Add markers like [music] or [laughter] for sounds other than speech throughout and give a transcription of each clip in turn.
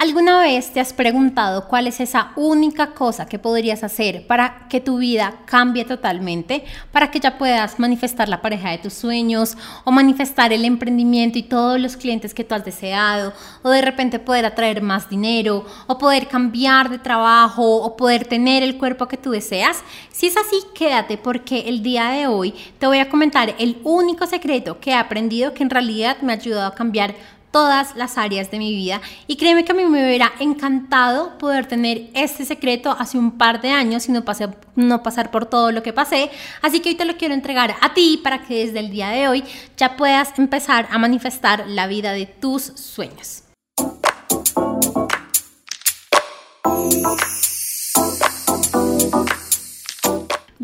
¿Alguna vez te has preguntado cuál es esa única cosa que podrías hacer para que tu vida cambie totalmente? Para que ya puedas manifestar la pareja de tus sueños o manifestar el emprendimiento y todos los clientes que tú has deseado o de repente poder atraer más dinero o poder cambiar de trabajo o poder tener el cuerpo que tú deseas. Si es así, quédate porque el día de hoy te voy a comentar el único secreto que he aprendido que en realidad me ha ayudado a cambiar todas las áreas de mi vida y créeme que a mí me hubiera encantado poder tener este secreto hace un par de años y no, pasé, no pasar por todo lo que pasé, así que hoy te lo quiero entregar a ti para que desde el día de hoy ya puedas empezar a manifestar la vida de tus sueños.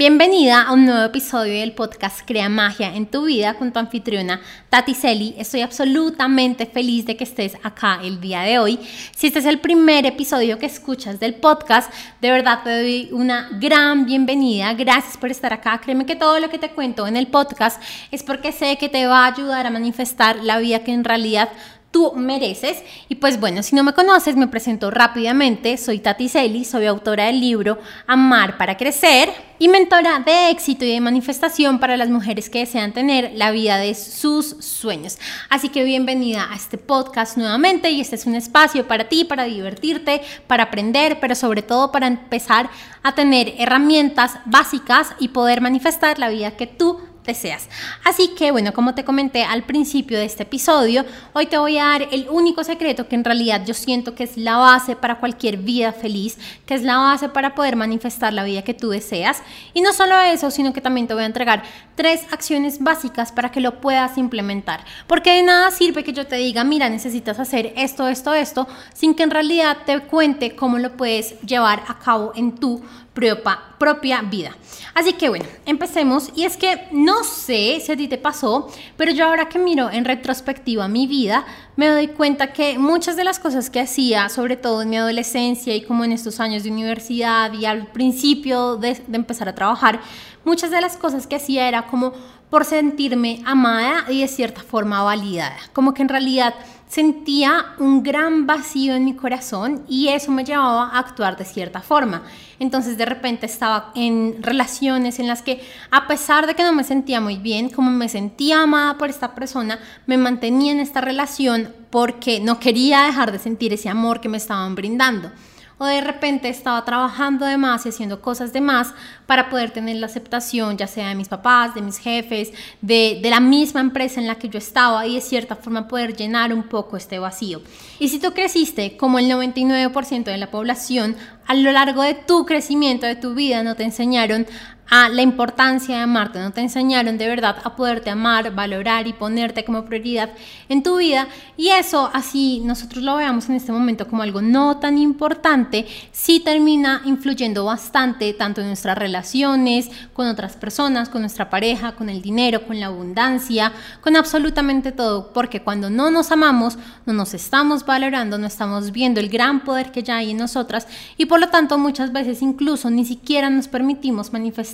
Bienvenida a un nuevo episodio del podcast Crea Magia en tu vida con tu anfitriona Tati Celi. Estoy absolutamente feliz de que estés acá el día de hoy. Si este es el primer episodio que escuchas del podcast, de verdad te doy una gran bienvenida. Gracias por estar acá. Créeme que todo lo que te cuento en el podcast es porque sé que te va a ayudar a manifestar la vida que en realidad tú mereces. Y pues bueno, si no me conoces, me presento rápidamente. Soy Tati Celi, soy autora del libro Amar para Crecer y mentora de éxito y de manifestación para las mujeres que desean tener la vida de sus sueños. Así que bienvenida a este podcast nuevamente y este es un espacio para ti, para divertirte, para aprender, pero sobre todo para empezar a tener herramientas básicas y poder manifestar la vida que tú deseas. Así que bueno, como te comenté al principio de este episodio, hoy te voy a dar el único secreto que en realidad yo siento que es la base para cualquier vida feliz, que es la base para poder manifestar la vida que tú deseas. Y no solo eso, sino que también te voy a entregar tres acciones básicas para que lo puedas implementar. Porque de nada sirve que yo te diga, mira, necesitas hacer esto, esto, esto, sin que en realidad te cuente cómo lo puedes llevar a cabo en tu propia, vida. Así que bueno, empecemos. Y es que no sé si a ti te pasó, pero yo ahora que miro en retrospectiva mi vida, me doy cuenta que muchas de las cosas que hacía, sobre todo en mi adolescencia y como en estos años de universidad y al principio de, de empezar a trabajar, muchas de las cosas que hacía era como por sentirme amada y de cierta forma validada. Como que en realidad sentía un gran vacío en mi corazón y eso me llevaba a actuar de cierta forma. Entonces de repente estaba en relaciones en las que a pesar de que no me sentía muy bien, como me sentía amada por esta persona, me mantenía en esta relación porque no quería dejar de sentir ese amor que me estaban brindando o de repente estaba trabajando de más y haciendo cosas de más para poder tener la aceptación ya sea de mis papás, de mis jefes, de, de la misma empresa en la que yo estaba y de cierta forma poder llenar un poco este vacío. Y si tú creciste como el 99% de la población, a lo largo de tu crecimiento, de tu vida, no te enseñaron a la importancia de amarte, no te enseñaron de verdad a poderte amar, valorar y ponerte como prioridad en tu vida. Y eso, así nosotros lo veamos en este momento como algo no tan importante, sí termina influyendo bastante tanto en nuestras relaciones, con otras personas, con nuestra pareja, con el dinero, con la abundancia, con absolutamente todo, porque cuando no nos amamos, no nos estamos valorando, no estamos viendo el gran poder que ya hay en nosotras. Y por lo tanto muchas veces incluso ni siquiera nos permitimos manifestar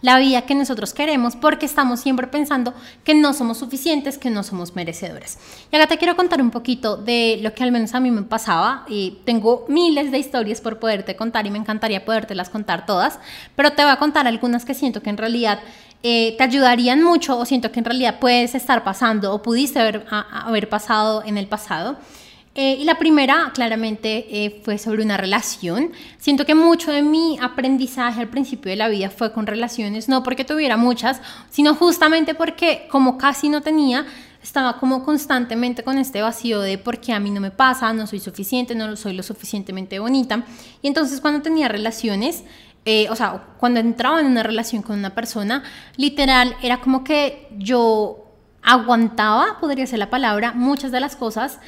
la vida que nosotros queremos porque estamos siempre pensando que no somos suficientes, que no somos merecedores. Y acá te quiero contar un poquito de lo que al menos a mí me pasaba y tengo miles de historias por poderte contar y me encantaría podértelas contar todas, pero te voy a contar algunas que siento que en realidad eh, te ayudarían mucho o siento que en realidad puedes estar pasando o pudiste haber, haber pasado en el pasado. Eh, y la primera, claramente, eh, fue sobre una relación. Siento que mucho de mi aprendizaje al principio de la vida fue con relaciones, no porque tuviera muchas, sino justamente porque como casi no tenía, estaba como constantemente con este vacío de por qué a mí no me pasa, no soy suficiente, no soy lo suficientemente bonita. Y entonces cuando tenía relaciones, eh, o sea, cuando entraba en una relación con una persona, literal, era como que yo aguantaba, podría ser la palabra, muchas de las cosas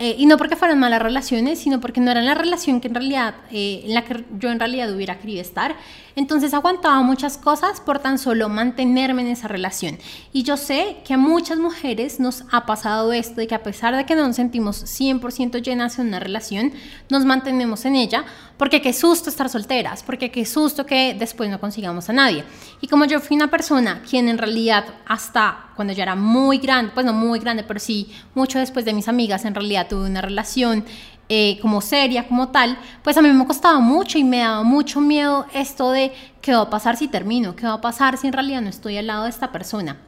eh, y no porque fueran malas relaciones, sino porque no eran la relación que en realidad, eh, en la que yo en realidad hubiera querido estar. Entonces aguantaba muchas cosas por tan solo mantenerme en esa relación. Y yo sé que a muchas mujeres nos ha pasado esto de que a pesar de que no nos sentimos 100% llenas en una relación, nos mantenemos en ella porque qué susto estar solteras, porque qué susto que después no consigamos a nadie. Y como yo fui una persona quien en realidad hasta cuando yo era muy grande, pues no muy grande, pero sí mucho después de mis amigas, en realidad tuve una relación eh, como seria, como tal, pues a mí me costaba mucho y me daba mucho miedo esto de qué va a pasar si termino, qué va a pasar si en realidad no estoy al lado de esta persona.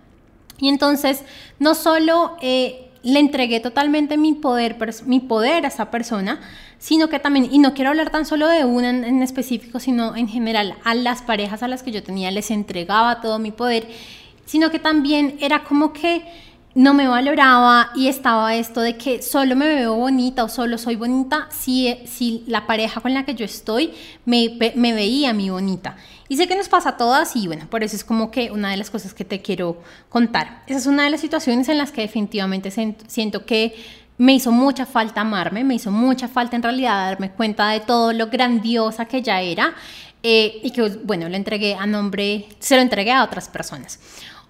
Y entonces, no solo eh, le entregué totalmente mi poder, mi poder a esa persona, sino que también, y no quiero hablar tan solo de una en, específico, sino en general a las parejas a las que yo tenía les entregaba todo mi poder, sino que también era como que no me valoraba y estaba esto de que solo me veo bonita o solo soy bonita si, si la pareja con la que yo estoy me, me veía a mí bonita. Y sé que nos pasa a todas y bueno, por eso es como que una de las cosas que te quiero contar. Esa es una de las situaciones en las que definitivamente siento que me hizo mucha falta amarme, me hizo mucha falta en realidad darme cuenta de todo lo grandiosa que ya era eh, y que bueno, lo entregué a nombre, se lo entregué a otras personas.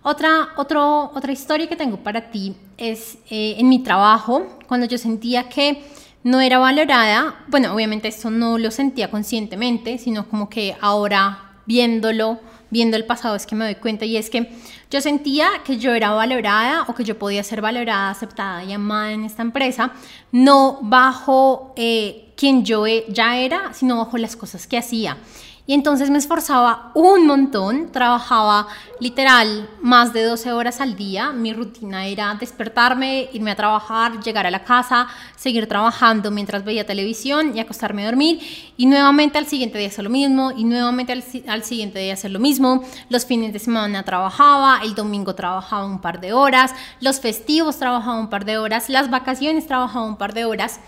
Otra, otro, otra historia que tengo para ti es eh, en mi trabajo, cuando yo sentía que no era valorada, bueno, obviamente esto no lo sentía conscientemente, sino como que ahora viéndolo, viendo el pasado es que me doy cuenta y es que yo sentía que yo era valorada o que yo podía ser valorada, aceptada y amada en esta empresa, no bajo eh, quien yo e, ya era, sino bajo las cosas que hacía. Y entonces me esforzaba un montón, trabajaba literal más de 12 horas al día. Mi rutina era despertarme, irme a trabajar, llegar a la casa, seguir trabajando mientras veía televisión y acostarme a dormir. Y nuevamente al siguiente día hacer lo mismo y nuevamente al, al siguiente día hacer lo mismo. Los fines de semana trabajaba, el domingo trabajaba un par de horas, los festivos trabajaba un par de horas, las vacaciones trabajaba un par de horas.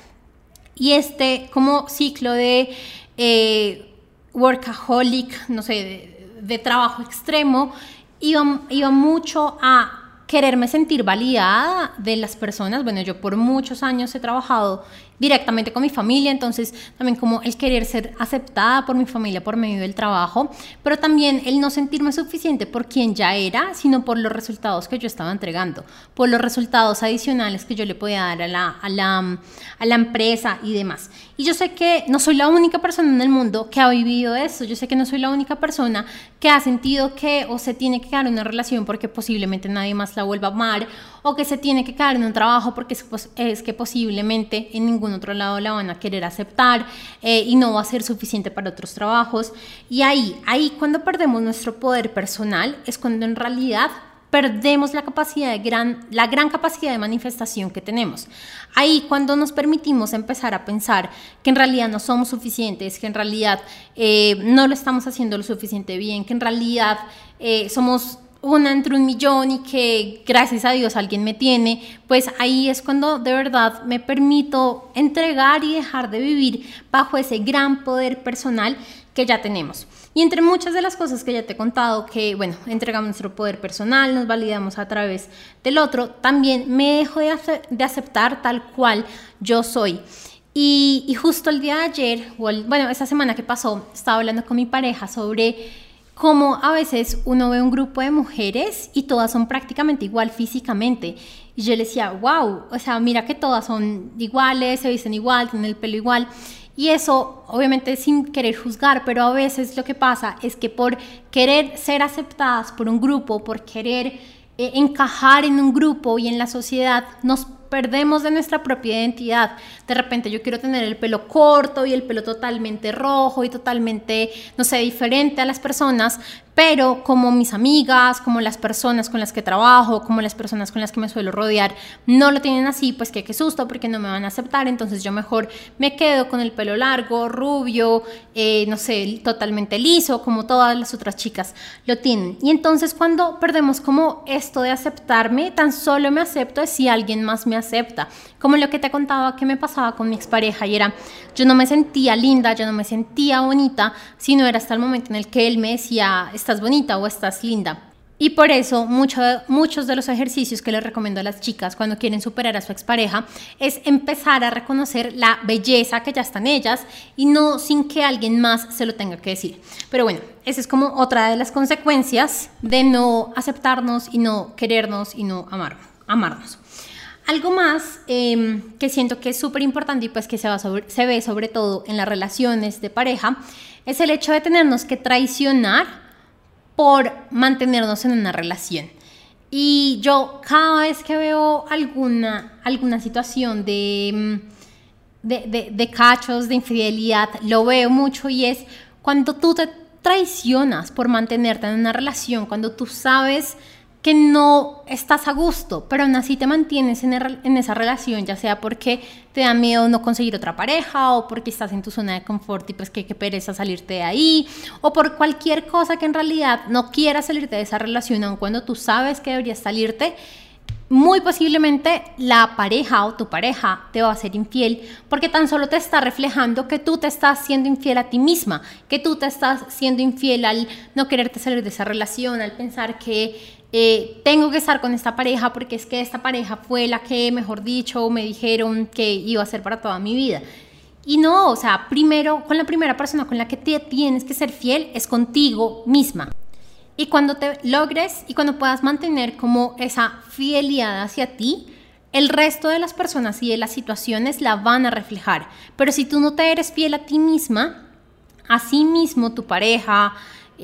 Y este como ciclo de... Eh, workaholic, no sé, de, trabajo extremo, iba, iba mucho a quererme sentir validada de las personas. Bueno, yo por muchos años he trabajado directamente con mi familia, entonces también como el querer ser aceptada por mi familia por medio del trabajo, pero también el no sentirme suficiente por quien ya era, sino por los resultados que yo estaba entregando, por los resultados adicionales que yo le podía dar a la, a la, a la empresa y demás. Y yo sé que no soy la única persona en el mundo que ha vivido eso, yo sé que no soy la única persona que ha sentido que o se tiene que quedar en una relación porque posiblemente nadie más la vuelva a amar o que se tiene que quedar en un trabajo porque es, que posiblemente en ningún otro lado la van a querer aceptar eh, y no va a ser suficiente para otros trabajos. Y ahí, ahí cuando perdemos nuestro poder personal es cuando en realidad perdemos la capacidad de gran, la gran capacidad de manifestación que tenemos. Ahí cuando nos permitimos empezar a pensar que en realidad no somos suficientes, que en realidad eh, no lo estamos haciendo lo suficiente bien, que en realidad eh, somos una entre un millón y que gracias a Dios alguien me tiene, pues ahí es cuando de verdad me permito entregar y dejar de vivir bajo ese gran poder personal que ya tenemos. Y entre muchas de las cosas que ya te he contado, que bueno, entregamos nuestro poder personal, nos validamos a través del otro, también me dejo de, de aceptar tal cual yo soy. Y, justo el día de ayer, bueno, esa semana que pasó, estaba hablando con mi pareja sobre como a veces uno ve un grupo de mujeres y todas son prácticamente igual físicamente. Y yo le decía, wow, o sea, mira que todas son iguales, se visten igual, tienen el pelo igual. Y eso, obviamente, sin querer juzgar, pero a veces lo que pasa es que por querer ser aceptadas por un grupo, por querer eh, encajar en un grupo y en la sociedad, nos perdemos de nuestra propia identidad. De repente yo quiero tener el pelo corto y el pelo totalmente rojo y totalmente, no sé, diferente a las personas, pero como mis amigas, como las personas con las que trabajo, como las personas con las que me suelo rodear, no lo tienen así, pues que qué susto porque no me van a aceptar, entonces yo mejor me quedo con el pelo largo, rubio, eh, no sé, totalmente liso, como todas las otras chicas lo tienen. Y entonces cuando perdemos como esto de aceptarme, tan solo me acepto si alguien más me acepta. Como lo que te contaba que me pasaba con mi expareja y era, yo no me sentía linda, yo no me sentía bonita, sino era hasta el momento en el que él me decía, estás bonita o estás linda. Y por eso muchos de los ejercicios que les recomiendo a las chicas cuando quieren superar a su expareja es empezar a reconocer la belleza que ya está en ellas y no sin que alguien más se lo tenga que decir. Pero bueno, esa es como otra de las consecuencias de no aceptarnos y no querernos y no amar, amarnos. Algo más em, que siento que es súper importante y pues que se, va se ve sobre todo en las relaciones de pareja es el hecho de tenernos que traicionar por mantenernos en una relación. Y yo cada vez que veo alguna, alguna situación de, em, de, de cachos, de infidelidad, lo veo mucho y es cuando tú te traicionas por mantenerte en una relación, cuando tú sabes que no estás a gusto, pero aún así te mantienes en, esa relación, ya sea porque te da miedo no conseguir otra pareja o porque estás en tu zona de confort y pues que pereza salirte de ahí, o por cualquier cosa que en realidad no quieras salirte de esa relación, aun cuando tú sabes que deberías salirte, muy posiblemente la pareja o tu pareja te va a ser infiel porque tan solo te está reflejando que tú te estás siendo infiel a ti misma, que tú te estás siendo infiel al no quererte salir de esa relación, al pensar que eh, tengo que estar con esta pareja porque es que esta pareja fue la que, mejor dicho, me dijeron que iba a ser para toda mi vida. Y no, o sea, primero, con la primera persona con la que te tienes que ser fiel es contigo misma. Y cuando te logres y cuando puedas mantener como esa fidelidad hacia ti, el resto de las personas y de las situaciones la van a reflejar. Pero si tú no te eres fiel a ti misma, a sí mismo, tu pareja,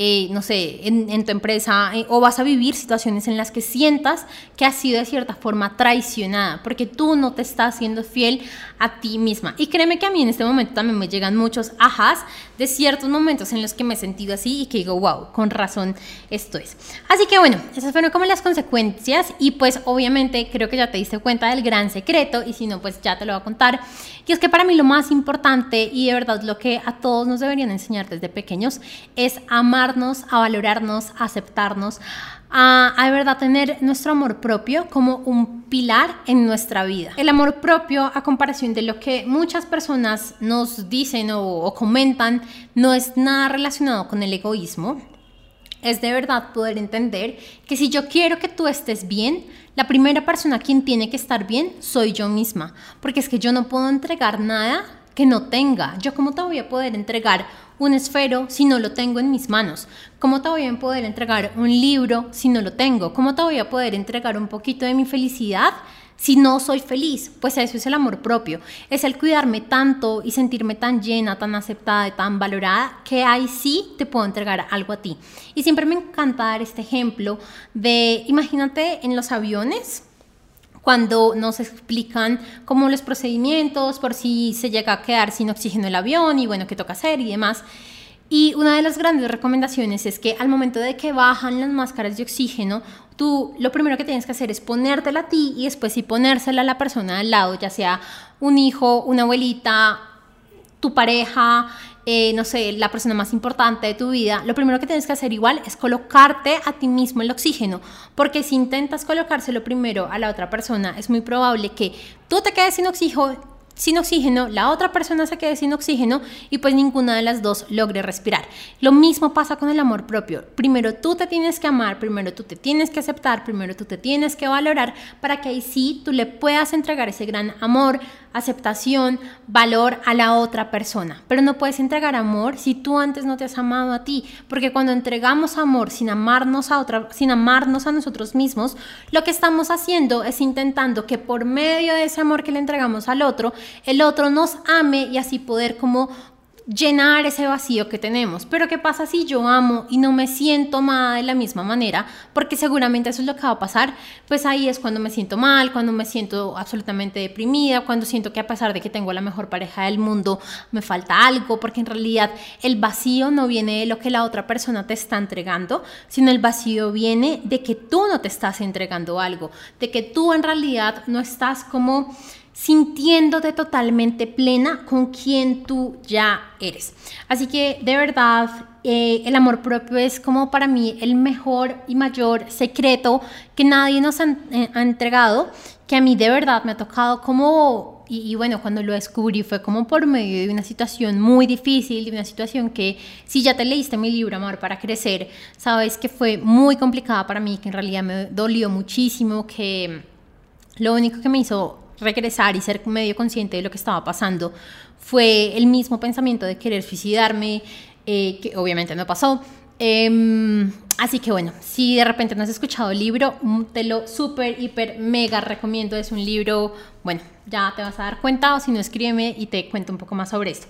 eh, no sé, en, tu empresa eh, o vas a vivir situaciones en las que sientas que has sido de cierta forma traicionada porque tú no te estás siendo fiel a ti misma. Y créeme que a mí en este momento también me llegan muchos ajas de ciertos momentos en los que me he sentido así y que digo, wow, con razón esto es. Así que bueno, esas fueron como las consecuencias y pues obviamente creo que ya te diste cuenta del gran secreto y si no, pues ya te lo voy a contar. Y es que para mí lo más importante y de verdad lo que a todos nos deberían enseñar desde pequeños es amar a valorarnos, a aceptarnos, a, de verdad tener nuestro amor propio como un pilar en nuestra vida. El amor propio, a comparación de lo que muchas personas nos dicen o, o comentan, no es nada relacionado con el egoísmo. Es de verdad poder entender que si yo quiero que tú estés bien, la primera persona quien tiene que estar bien soy yo misma, porque es que yo no puedo entregar nada que no tenga. Yo cómo te voy a poder entregar un esfero si no lo tengo en mis manos? ¿Cómo te voy a poder entregar un libro si no lo tengo? ¿Cómo te voy a poder entregar un poquito de mi felicidad? Si no soy feliz, pues eso es el amor propio, es el cuidarme tanto y sentirme tan llena, tan aceptada tan valorada que ahí sí te puedo entregar algo a ti. Y siempre me encanta dar este ejemplo de, imagínate en los aviones, cuando nos explican cómo los procedimientos, por si se llega a quedar sin oxígeno el avión y bueno, qué toca hacer y demás. Y una de las grandes recomendaciones es que al momento de que bajan las máscaras de oxígeno, tú lo primero que tienes que hacer es ponértela a ti y después sí ponérsela a la persona al lado, ya sea un hijo, una abuelita, tu pareja, eh, no sé, la persona más importante de tu vida, lo primero que tienes que hacer igual es colocarte a ti mismo el oxígeno, porque si intentas colocárselo primero a la otra persona, es muy probable que tú te quedes sin oxígeno sin oxígeno, la otra persona se quede sin oxígeno y pues ninguna de las dos logre respirar. Lo mismo pasa con el amor propio. Primero tú te tienes que amar, primero tú te tienes que aceptar, primero tú te tienes que valorar para que ahí sí tú le puedas entregar ese gran amor, aceptación, valor a la otra persona. Pero no puedes entregar amor si tú antes no te has amado a ti, porque cuando entregamos amor sin amarnos a otra, sin amarnos a nosotros mismos, lo que estamos haciendo es intentando que por medio de ese amor que le entregamos al otro, el otro nos ame y así poder como llenar ese vacío que tenemos. Pero ¿qué pasa si yo amo y no me siento amada de la misma manera? Porque seguramente eso es lo que va a pasar. Pues ahí es cuando me siento mal, cuando me siento absolutamente deprimida, cuando siento que a pesar de que tengo la mejor pareja del mundo, me falta algo, porque en realidad el vacío no viene de lo que la otra persona te está entregando, sino el vacío viene de que tú no te estás entregando algo, de que tú en realidad no estás como sintiéndote totalmente plena con quien tú ya eres. Así que de verdad, eh, el amor propio es como para mí el mejor y mayor secreto que nadie nos ha, eh, entregado, que a mí de verdad me ha tocado como, y, bueno, cuando lo descubrí fue como por medio de una situación muy difícil, de una situación que si ya te leíste mi libro Amor para Crecer, sabes que fue muy complicada para mí, que en realidad me dolió muchísimo, que lo único que me hizo regresar y ser medio consciente de lo que estaba pasando fue el mismo pensamiento de querer suicidarme, eh, que obviamente no pasó. Em, así que bueno, si de repente no has escuchado el libro, mm, te lo súper, hiper, mega recomiendo. Es un libro, bueno, ya te vas a dar cuenta o si no, escríbeme y te cuento un poco más sobre esto.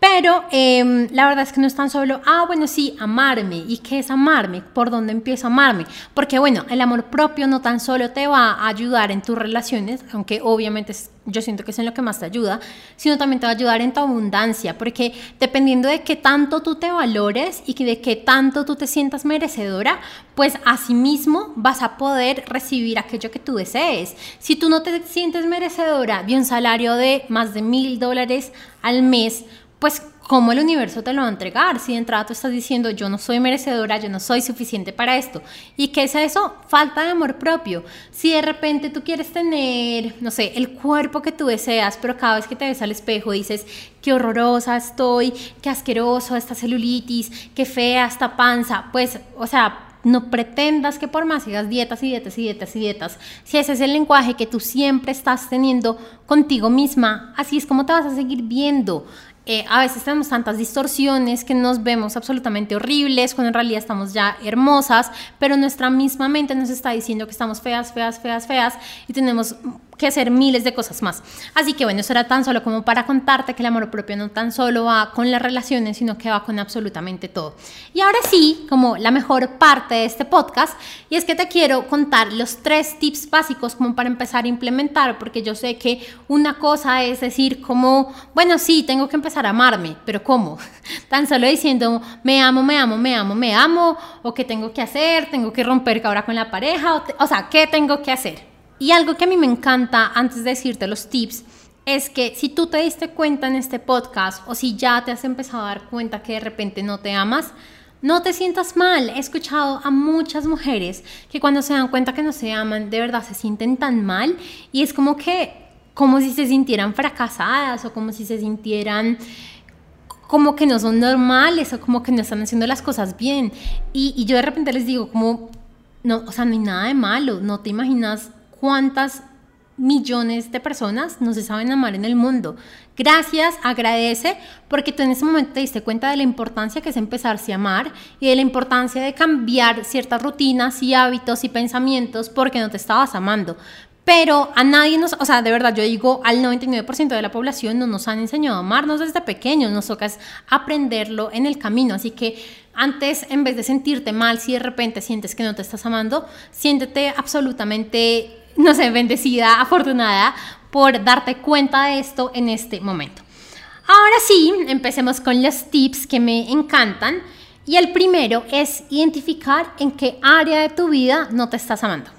Pero em, la verdad es que no es tan solo, ah, bueno, sí, amarme. ¿Y qué es amarme? ¿Por dónde empiezo a amarme? Porque bueno, el amor propio no tan solo te va a ayudar en tus relaciones, aunque obviamente yo siento que es en lo que más te ayuda, sino también te va a ayudar en tu abundancia, porque dependiendo de qué tanto tú te valores y de qué tanto tú te sientas merecedora, pues asimismo vas a poder recibir aquello que tú desees. Si tú no te sientes merecedora de un salario de más de mil dólares al mes, pues cómo el universo te lo va a entregar. Si de entrada tú estás diciendo, yo no soy merecedora, yo no soy suficiente para esto. ¿Y qué es eso? Falta de amor propio. Si de repente tú quieres tener, no sé, el cuerpo que tú deseas, pero cada vez que te ves al espejo dices, qué horrorosa estoy, qué asqueroso esta celulitis, qué fea esta panza, pues, o sea, no pretendas que por más sigas dietas y dietas y dietas y dietas, si ese es el lenguaje que tú siempre estás teniendo contigo misma, así es como te vas a seguir viendo. Eh, a veces tenemos tantas distorsiones que nos vemos absolutamente horribles, cuando en realidad estamos ya hermosas, pero nuestra misma mente nos está diciendo que estamos feas, feas, feas, feas y tenemos que hacer miles de cosas más. Así que bueno, eso era tan solo como para contarte que el amor propio no tan solo va con las relaciones, sino que va con absolutamente todo. Y ahora sí, como la mejor parte de este podcast, y es que te quiero contar los tres tips básicos como para empezar a implementar, porque yo sé que una cosa es decir como, bueno, sí, tengo que empezar a amarme, pero ¿cómo? [laughs] Tan solo diciendo, me amo, me amo, me amo, me amo, o qué tengo que hacer, tengo que romper ahora con la pareja, o, o sea, ¿qué tengo que hacer? Y algo que a mí me encanta antes de decirte los tips es que si tú te diste cuenta en este podcast o si ya te has empezado a dar cuenta que de repente no te amas, no te sientas mal. He escuchado a muchas mujeres que cuando se dan cuenta que no se aman, de verdad se sienten tan mal y es como que, como si se sintieran fracasadas o como si se sintieran como que no son normales o como que no están haciendo las cosas bien. Y, y yo de repente les digo como, no, o sea, no hay nada de malo, no te imaginas cuántas millones de personas no se saben amar en el mundo. Gracias, agradece, porque tú en ese momento te diste cuenta de la importancia que es empezarse a amar y de la importancia de cambiar ciertas rutinas y hábitos y pensamientos porque no te estabas amando. Pero a nadie nos, o sea, de verdad, yo digo, al 99% de la población no nos han enseñado a amarnos desde pequeños, nos toca aprenderlo en el camino. Así que antes, en vez de sentirte mal, si de repente sientes que no te estás amando, siéntete absolutamente no sé, bendecida, afortunada por darte cuenta de esto en este momento. Ahora sí, empecemos con los tips que me encantan. Y el primero es identificar en qué área de tu vida no te estás amando.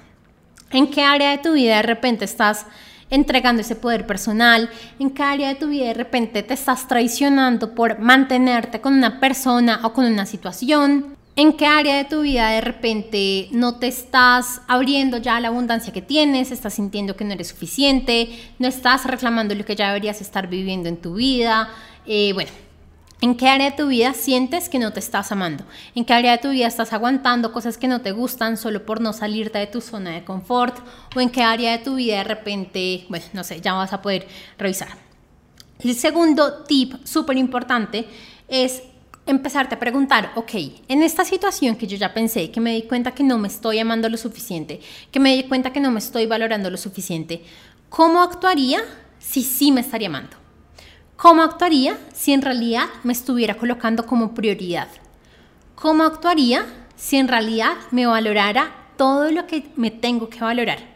En qué área de tu vida de repente estás entregando ese poder personal, en qué área de tu vida de repente te estás traicionando por mantenerte con una persona o con una situación, ¿En qué área de tu vida de repente no te estás abriendo ya la abundancia que tienes? Estás sintiendo que no eres suficiente, no estás reclamando lo que ya deberías estar viviendo en tu vida. Eh, bueno, ¿En qué área de tu vida sientes que no te estás amando? ¿En qué área de tu vida estás aguantando cosas que no te gustan solo por no salirte de tu zona de confort? ¿O en qué área de tu vida de repente, bueno, no sé, ya vas a poder revisar? El segundo tip súper importante es empezarte a preguntar, ok, en esta situación que yo ya pensé, que me di cuenta que no me estoy amando lo suficiente, que me di cuenta que no me estoy valorando lo suficiente, ¿cómo actuaría si sí me estaría amando? ¿Cómo actuaría si en realidad me estuviera colocando como prioridad? ¿Cómo actuaría si en realidad me valorara todo lo que me tengo que valorar?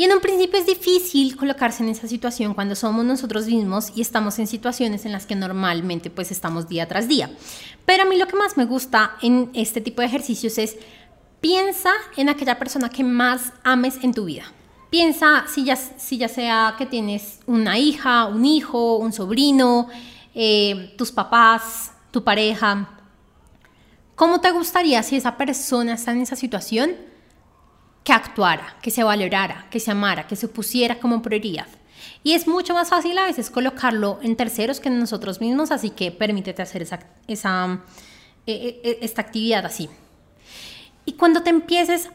Y en un principio es difícil colocarse en esa situación cuando somos nosotros mismos y estamos en situaciones en las que normalmente pues estamos día tras día. Pero a mí lo que más me gusta en este tipo de ejercicios es piensa en aquella persona que más ames en tu vida. Piensa si ya, si ya sea que tienes una hija, un hijo, un sobrino, eh, tus papás, tu pareja. ¿Cómo te gustaría si esa persona está en esa situación? Que actuara, que se valorara, que se amara, que se pusiera como prioridad. Y es mucho más fácil a veces colocarlo en terceros que en nosotros mismos, así que permítete hacer esa, esa e, e, e, esta actividad así. Y cuando te empieces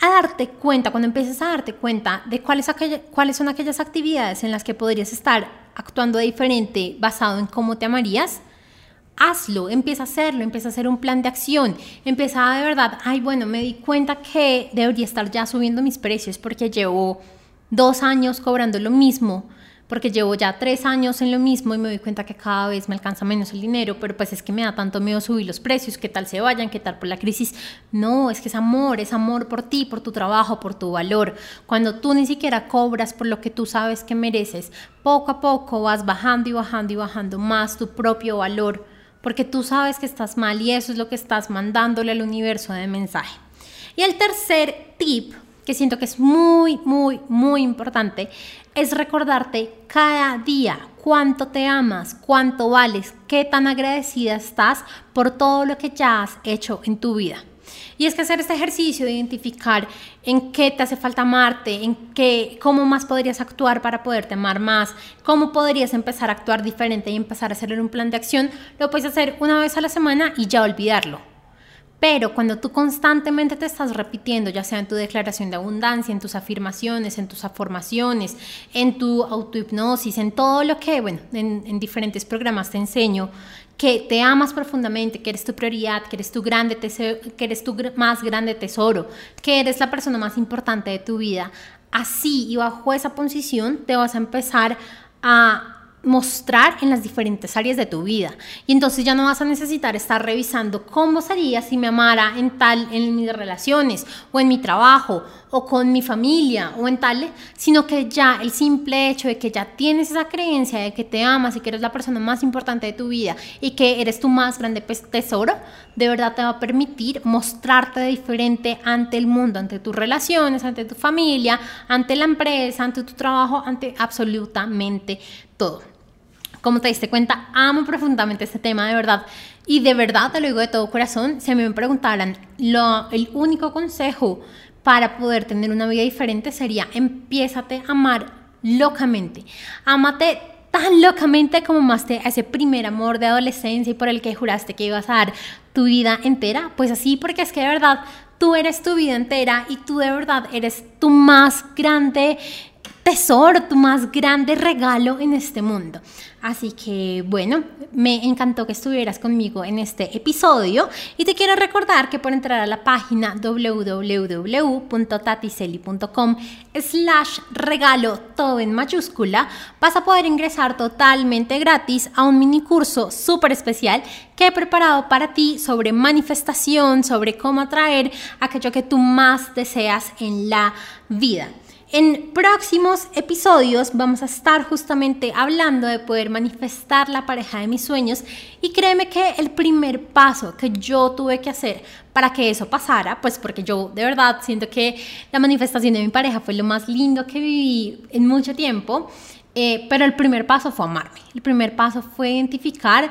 a darte cuenta, cuando empieces a darte cuenta de cuáles, cuáles son aquellas actividades en las que podrías estar actuando diferente basado en cómo te amarías, hazlo, empieza a hacerlo, empieza a hacer un plan de acción, empieza de verdad, ay, bueno, me di cuenta que debería estar ya subiendo mis precios porque llevo dos años cobrando lo mismo, porque llevo ya tres años en lo mismo y me doy cuenta que cada vez me alcanza menos el dinero, pero pues es que me da tanto miedo subir los precios, qué tal se vayan, qué tal por la crisis. No, es que es amor, es amor por ti, por tu trabajo, por tu valor. Cuando tú ni siquiera cobras por lo que tú sabes que mereces, poco a poco vas bajando y bajando y bajando más tu propio valor, porque tú sabes que estás mal y eso es lo que estás mandándole al universo de mensaje. Y el tercer tip que siento que es muy, muy, muy importante, es recordarte cada día cuánto te amas, cuánto vales, qué tan agradecida estás por todo lo que ya has hecho en tu vida. Y es que hacer este ejercicio de identificar en qué te hace falta amarte, en qué, cómo más podrías actuar para poderte amar más, cómo podrías empezar a actuar diferente y empezar a hacer un plan de acción, lo puedes hacer una vez a la semana y ya olvidarlo. Pero cuando tú constantemente te estás repitiendo, ya sea en tu declaración de abundancia, en tus afirmaciones, en tus afirmaciones, en tu autohipnosis, en todo lo que, bueno, en, diferentes programas te enseño, que te amas profundamente, que eres tu prioridad, que eres tu grande tesoro, que eres tu más grande tesoro, que eres la persona más importante de tu vida, así y bajo esa posición te vas a empezar a mostrar en las diferentes áreas de tu vida. Y entonces ya no vas a necesitar estar revisando cómo sería si me amara en tal, en mis relaciones, o en mi trabajo, o con mi familia, o en tal, sino que ya el simple hecho de que ya tienes esa creencia de que te amas y que eres la persona más importante de tu vida y que eres tu más grande tesoro, de verdad te va a permitir mostrarte diferente ante el mundo, ante tus relaciones, ante tu familia, ante la empresa, ante tu trabajo, ante absolutamente todo. Como te diste cuenta, amo profundamente este tema, de verdad. Y de verdad, te lo digo de todo corazón, si a mí me preguntaran, lo, el único consejo para poder tener una vida diferente sería empiézate a amar locamente. Ámate tan locamente como amaste a ese primer amor de adolescencia y por el que juraste que ibas a dar tu vida entera. Pues así, porque es que de verdad tú eres tu vida entera y tú de verdad eres tu más grande tesoro, tu más grande regalo en este mundo. Así que bueno, me encantó que estuvieras conmigo en este episodio y te quiero recordar que por entrar a la página www.tatiseli.com slash regalo todo en mayúscula vas a poder ingresar totalmente gratis a un mini curso súper especial que he preparado para ti sobre manifestación, sobre cómo atraer aquello que tú más deseas en la vida. En próximos episodios vamos a estar justamente hablando de poder manifestar la pareja de mis sueños y créeme que el primer paso que yo tuve que hacer para que eso pasara, pues porque yo de verdad siento que la manifestación de mi pareja fue lo más lindo que viví en mucho tiempo, eh, pero el primer paso fue amarme, el primer paso fue identificar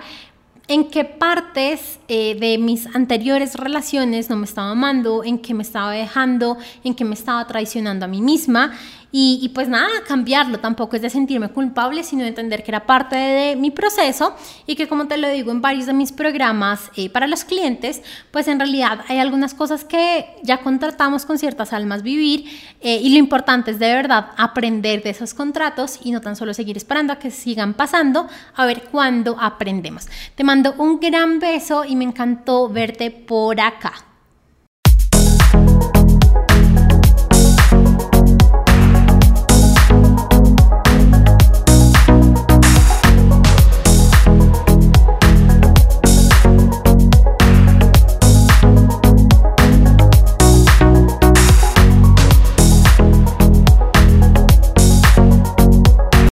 en qué partes eh, de mis anteriores relaciones no me estaba amando, en qué me estaba dejando, en qué me estaba traicionando a mí misma y, pues nada, cambiarlo tampoco es de sentirme culpable, sino de entender que era parte de, mi proceso y que como te lo digo en varios de mis programas eh, para los clientes, pues en realidad hay algunas cosas que ya contratamos con ciertas almas vivir eh, y lo importante es de verdad aprender de esos contratos y no tan solo seguir esperando a que sigan pasando, a ver cuándo aprendemos. Te mando un gran beso y me encantó verte por acá.